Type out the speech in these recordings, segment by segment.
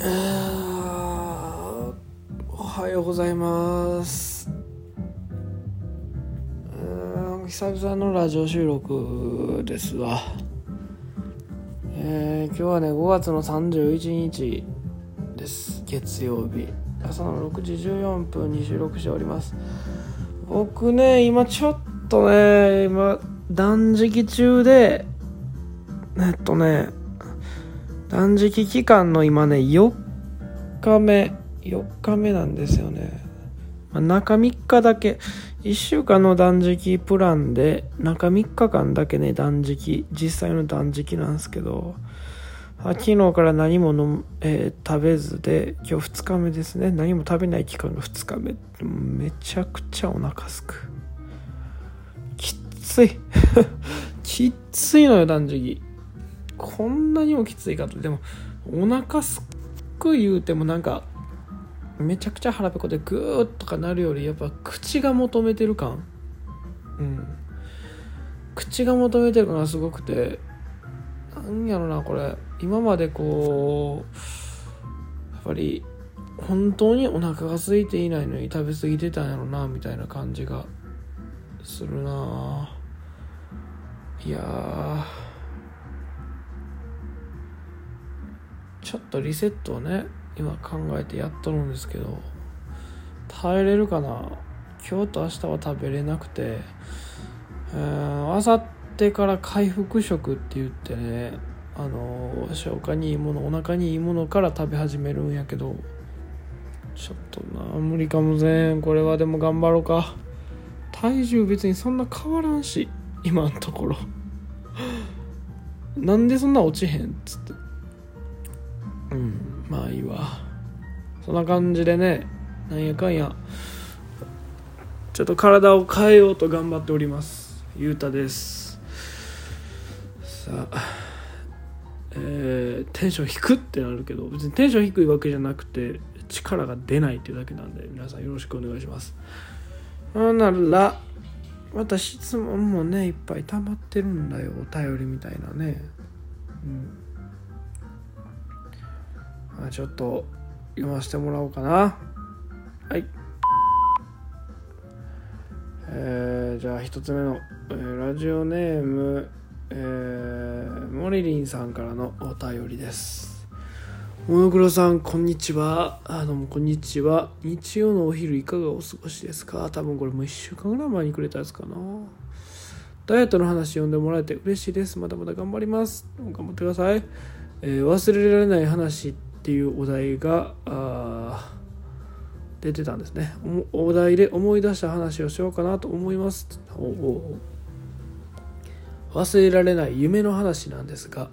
おはようございます。久々のラジオ収録ですわ。えー、今日はね5月の31日です。月曜日。朝の6時14分に収録しております。僕ね今ちょっとね今断食中でえっとね断食期間の今ね4日目4日目なんですよね、まあ、中3日だけ。1週間の断食プランで中3日間だけね断食。実際の断食なんですけど。昨日から何もの、えー、食べずで今日2日目ですね。何も食べない期間が2日目。めちゃくちゃお腹すく。きつい。きついのよ断食。こんなにもきついかと。でもお腹すっく言うてもなんかめちゃくちゃ腹ペコでグーッとかなるよりやっぱ口が求めてる感。うん。口が求めてる感がすごくてなんやろなこれ。今までこうやっぱり本当にお腹が空いていないのに食べ過ぎてたんやろなみたいな感じがするな。いやちょっとリセットをね今考えてやっとるんですけど耐えれるかな？今日と明日は食べれなくてあさってから回復食って言ってねあの消化にいいものお腹にいいものから食べ始めるんやけどちょっとな無理かもぜん。これはでも頑張ろうか。体重別にそんな変わらんし今のところ。なんでそんな落ちへんっつって。うん。まあいいわ。そんな感じでねなんやかんやちょっと体を変えようと頑張っております。ゆうたです。さあえー、テンション低ってなるけど別にテンション低いわけじゃなくて力が出ないっていうだけなんで皆さんよろしくお願いします。ほならまた質問もねいっぱい溜まってるんだよお便りみたいなね。うん。ちょっと読ませてもらおうかな。はい。えー、じゃあ一つ目の、えー、ラジオネームえー、モリリンさんからのお便りです。モノクロさんこんにちは。あどうもこんにちは。日曜のお昼いかがお過ごしですか？多分これもう1週間ぐらい前にくれたやつかな。ダイエットの話読んでもらえて嬉しいです。まだまだ頑張ります。頑張ってください、えー、忘れられない話っていうお題が出てたんですね。お題で思い出した話をしようかなと思います。忘れられない夢の話なんですが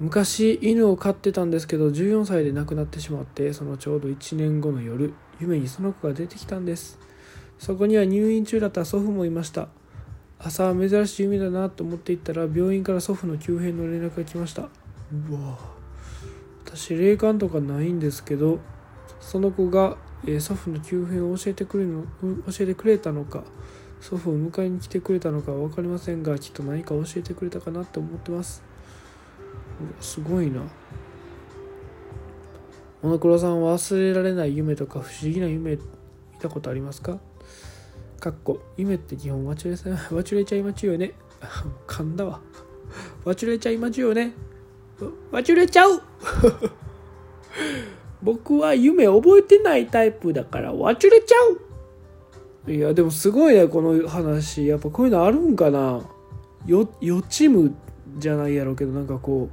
昔犬を飼ってたんですけど14歳で亡くなってしまってそのちょうど1年後の夜夢にその子が出てきたんです。そこには入院中だった祖父もいました。朝珍しい夢だなと思っていったら病院から祖父の急変の連絡が来ました。うわ私霊感とかないんですけどその子が、え、祖父の急変を教えてくれの教えてくれたのか祖父を迎えに来てくれたのか分かりませんがきっと何か教えてくれたかなって思ってます。すごいな。モノクロさんは忘れられない夢とか不思議な夢見たことありますか？かっこ夢って基本忘れちゃいまちゅよね 噛んだわ。忘れちゃいまちゅよね。忘れちゃう。僕は夢覚えてないタイプだから忘れちゃう。いやでもすごいねこの話。やっぱこういうのあるんかな。よ予知夢じゃないやろうけどなんかこ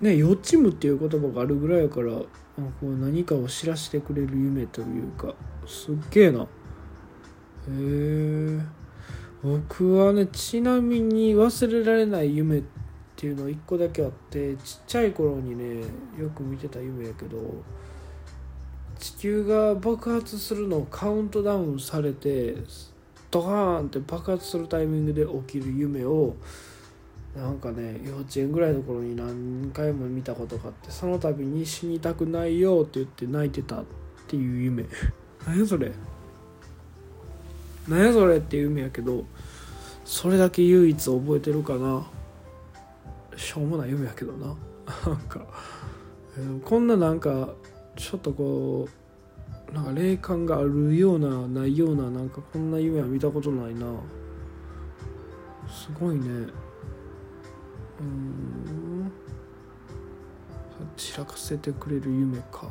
うね予知夢っていう言葉があるぐらいやからこう何かを知らせてくれる夢というかすっげえな。へえ僕はねちなみに忘れられない夢ってていうの1個だけあってちっちゃい頃にねよく見てた夢やけど地球が爆発するのをカウントダウンされてドカーンって爆発するタイミングで起きる夢をなんかね幼稚園ぐらいの頃に何回も見たことがあってその度に死にたくないよって言って泣いてたっていう夢。何やそれ？何やそれっていう夢やけどそれだけ唯一覚えてるかな。しょうもない夢やけどな。なんかえーこんななんかちょっとこうなんか霊感があるようなないようななんかこんな夢は見たことないな。すごいね。うん。散らかせてくれる夢か。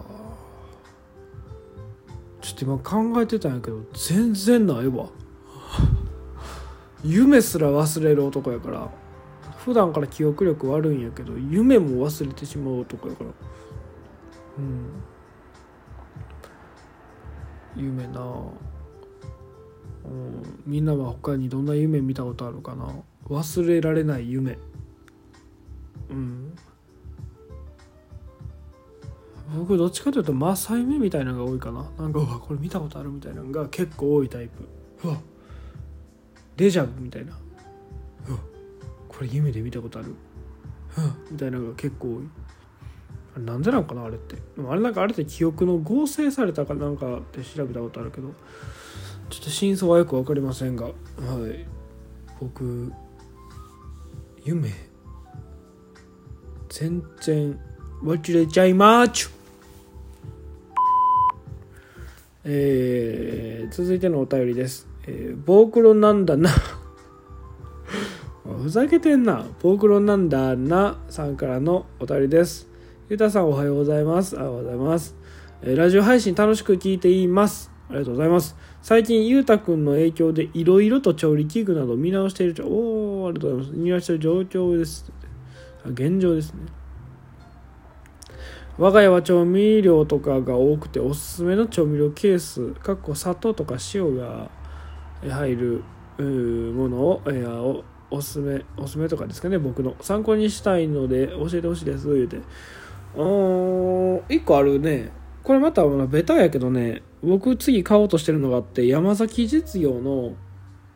ちょっと今考えてたんやけど全然ないわ。夢すら忘れる男やから。普段から記憶力悪いんやけど夢も忘れてしまう男やから。うん。夢なうん。みんなは他にどんな夢見たことあるかな。忘れられない夢。うん。僕どっちかというとマサ夢みたいなのが多いかな。なんかうわこれ見たことあるみたいなのが結構多いタイプ。うわ。デジャブみたいな。これ夢で見たことある？うわみたいなのが結構多いあれなんでなんかなあれって。でもあれなんかあれって記憶の合成されたかなんかって調べたことあるけどちょっと真相はよく分かりませんがはい。僕夢全然忘れちゃいまーちゅ。えー、続いてのお便りです。えー、ボークロなんだな。ふざけてんな。ボークロンなんだなさんからのお便りです。ゆうたさんおはようございます。おはようございます。えラジオ配信楽しく聞いています。ありがとうございます。最近、ゆうたくんの影響でいろいろと調理器具など見直している状おー、ありがとうございます。見直している状況です。現状ですね。我が家は調味料とかが多くておすすめの調味料ケースかっこ砂糖とか塩が入るものをおすすめおすすめとかですかね僕の。参考にしたいので教えてほしいです言うて。うーん1個あるね。これまたベタやけどね僕次買おうとしてるのがあって山崎実業の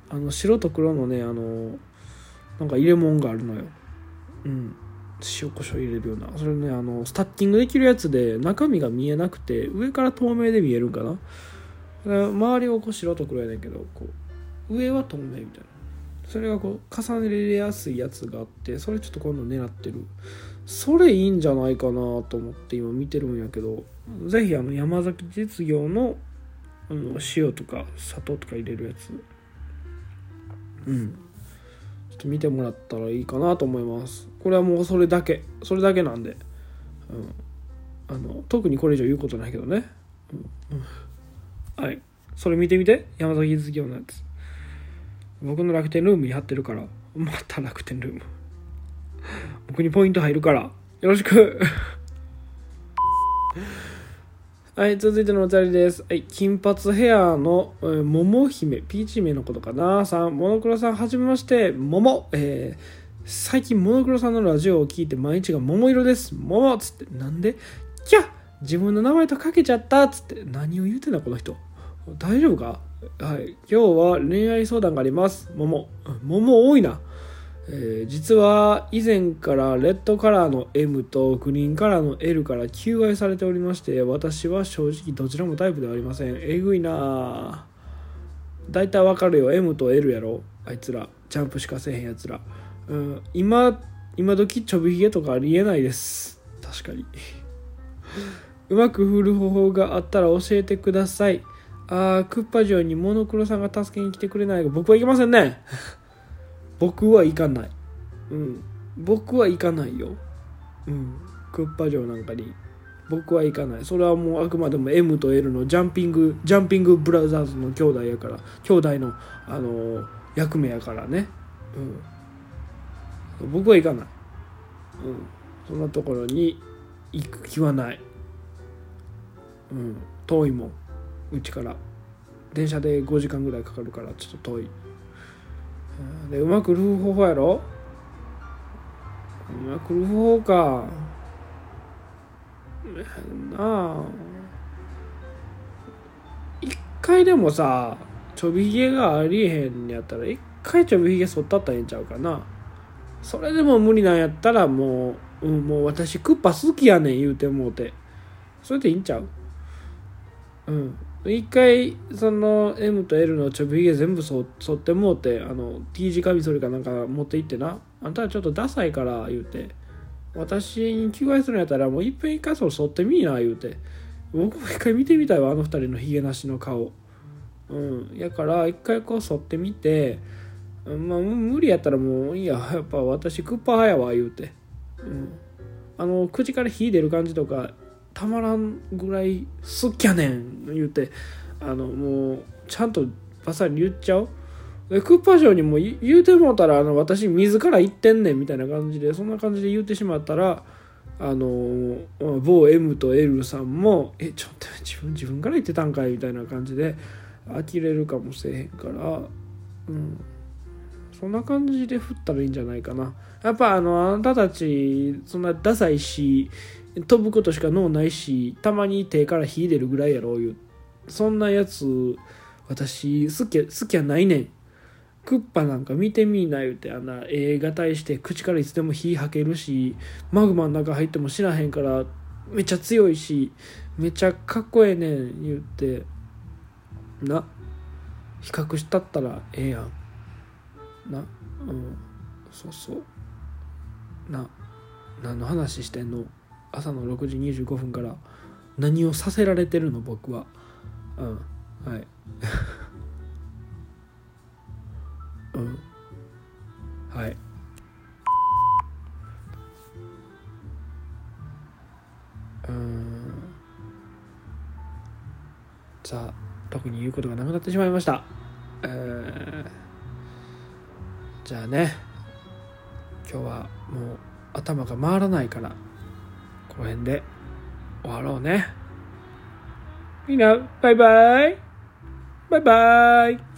あの白と黒のねあのなんか入れ物があるのよ。うん。塩コショウ入れるような。それねあのスタッキングできるやつで中身が見えなくて上から透明で見えるんかな。周りをこう白と黒やねんけどこう上は透明みたいな。それがこう重ねやすいやつがあってそれちょっと今度狙ってる。それいいんじゃないかなと思って今見てるんやけどぜひあの山崎実業のあの塩とか砂糖とか入れるやつ。うん。ちょっと見てもらったらいいかなと思います。これはもうそれだけ。それだけなんで、うん、あの特にこれ以上言うことないけどね、うん。はい。それ見てみて。山崎実業のやつ。僕の楽天ルームに貼ってるからまた楽天ルーム僕にポイント入るからよろしく はい、続いてのお便りです。はい、金髪ヘアの、えー、桃姫、ピーチ姫のことかな。さん、モノクロさん、はじめまして、桃。えー、最近、モノクロさんのラジオを聞いて、毎日が桃色です。桃っつって、なんで？キャ自分の名前とかけちゃったっつって、何を言うてんだ、この人。大丈夫か？はい、今日は恋愛相談があります。桃。桃多いな。えー実は以前からレッドカラーの M とグリーンカラーの L から求愛されておりまして私は正直どちらもタイプではありません。えぐいなあ。大体わかるよ。M と L やろ。あいつら。ジャンプしかせへんやつら、うん、今今時ちょびひげとかありえないです。確かに。うまく振る方法があったら教えてください。あークッパ城にモノクロさんが助けに来てくれないが僕は行けませんね。僕は行かない。うん。僕は行かないよ。うん。クッパ城なんかに。僕は行かない。それはもうあくまでも M と L のジャンピングジャンピングブラザーズの兄弟やから。兄弟のあの役目やからね。うん。僕は行かない。うん。そんなところに行く気はない。うん。遠いもん。うちから。電車で5時間ぐらいかかるからちょっと遠い。でうまくルー方法やろ？うまくルー方法か。な。あ一回でもさちょびひげがありえへんやったら一回ちょびひげ剃ったったらええんちゃうかな。それでも無理なんやったらもう、うん、もう私クッパ好きやねん言うてもうて。それでいいんちゃう？うん。一回その M と L のちょびひげ全部そ剃ってもうてあの T 字カミソリかなんか持って行ってな。あんたはちょっとダサいから言うて。私に求愛するんやったらもういっぺん一回そ剃ってみいな言うて。僕も一回見てみたいわあの二人のヒゲなしの顔。うん。やから一回こう剃ってみてまあ無理やったらもういいや。やっぱ私クッパ派やわ言うて、うん、あの口から火出る感じとかたまらんぐらい好きやねん言うてあのもうちゃんとバサリ言っちゃう？でクッパ城にも言うてもうたらあの私自ら言ってんねんみたいな感じでそんな感じで言うてしまったらあの某 M と L さんも「えちょっと自分自分から言ってたんかい」みたいな感じで呆れるかもしれへんからうん。そんな感じで振ったらいいんじゃないかな。やっぱあのあなたたちそんなダサいし飛ぶことしか脳ないしたまに手から火出るぐらいやろういう。そんなやつ私好き好きやないねん。クッパなんか見てみな言うてあんな映画対して口からいつでも火吐けるしマグマの中入っても知らへんからめっちゃ強いしめっちゃかっこええねん言ってな。比較したったらええやん。な。うん。そうそう。な。何の話してんの？朝の6時25分から何をさせられてるの？僕は。うん。はい。うん。はい。うん。さあ特に言うことがなくなってしまいました。えー、じゃあね。今日はもう頭が回らないから。この辺で終わろうね。みんなバイバイ。バイバイ。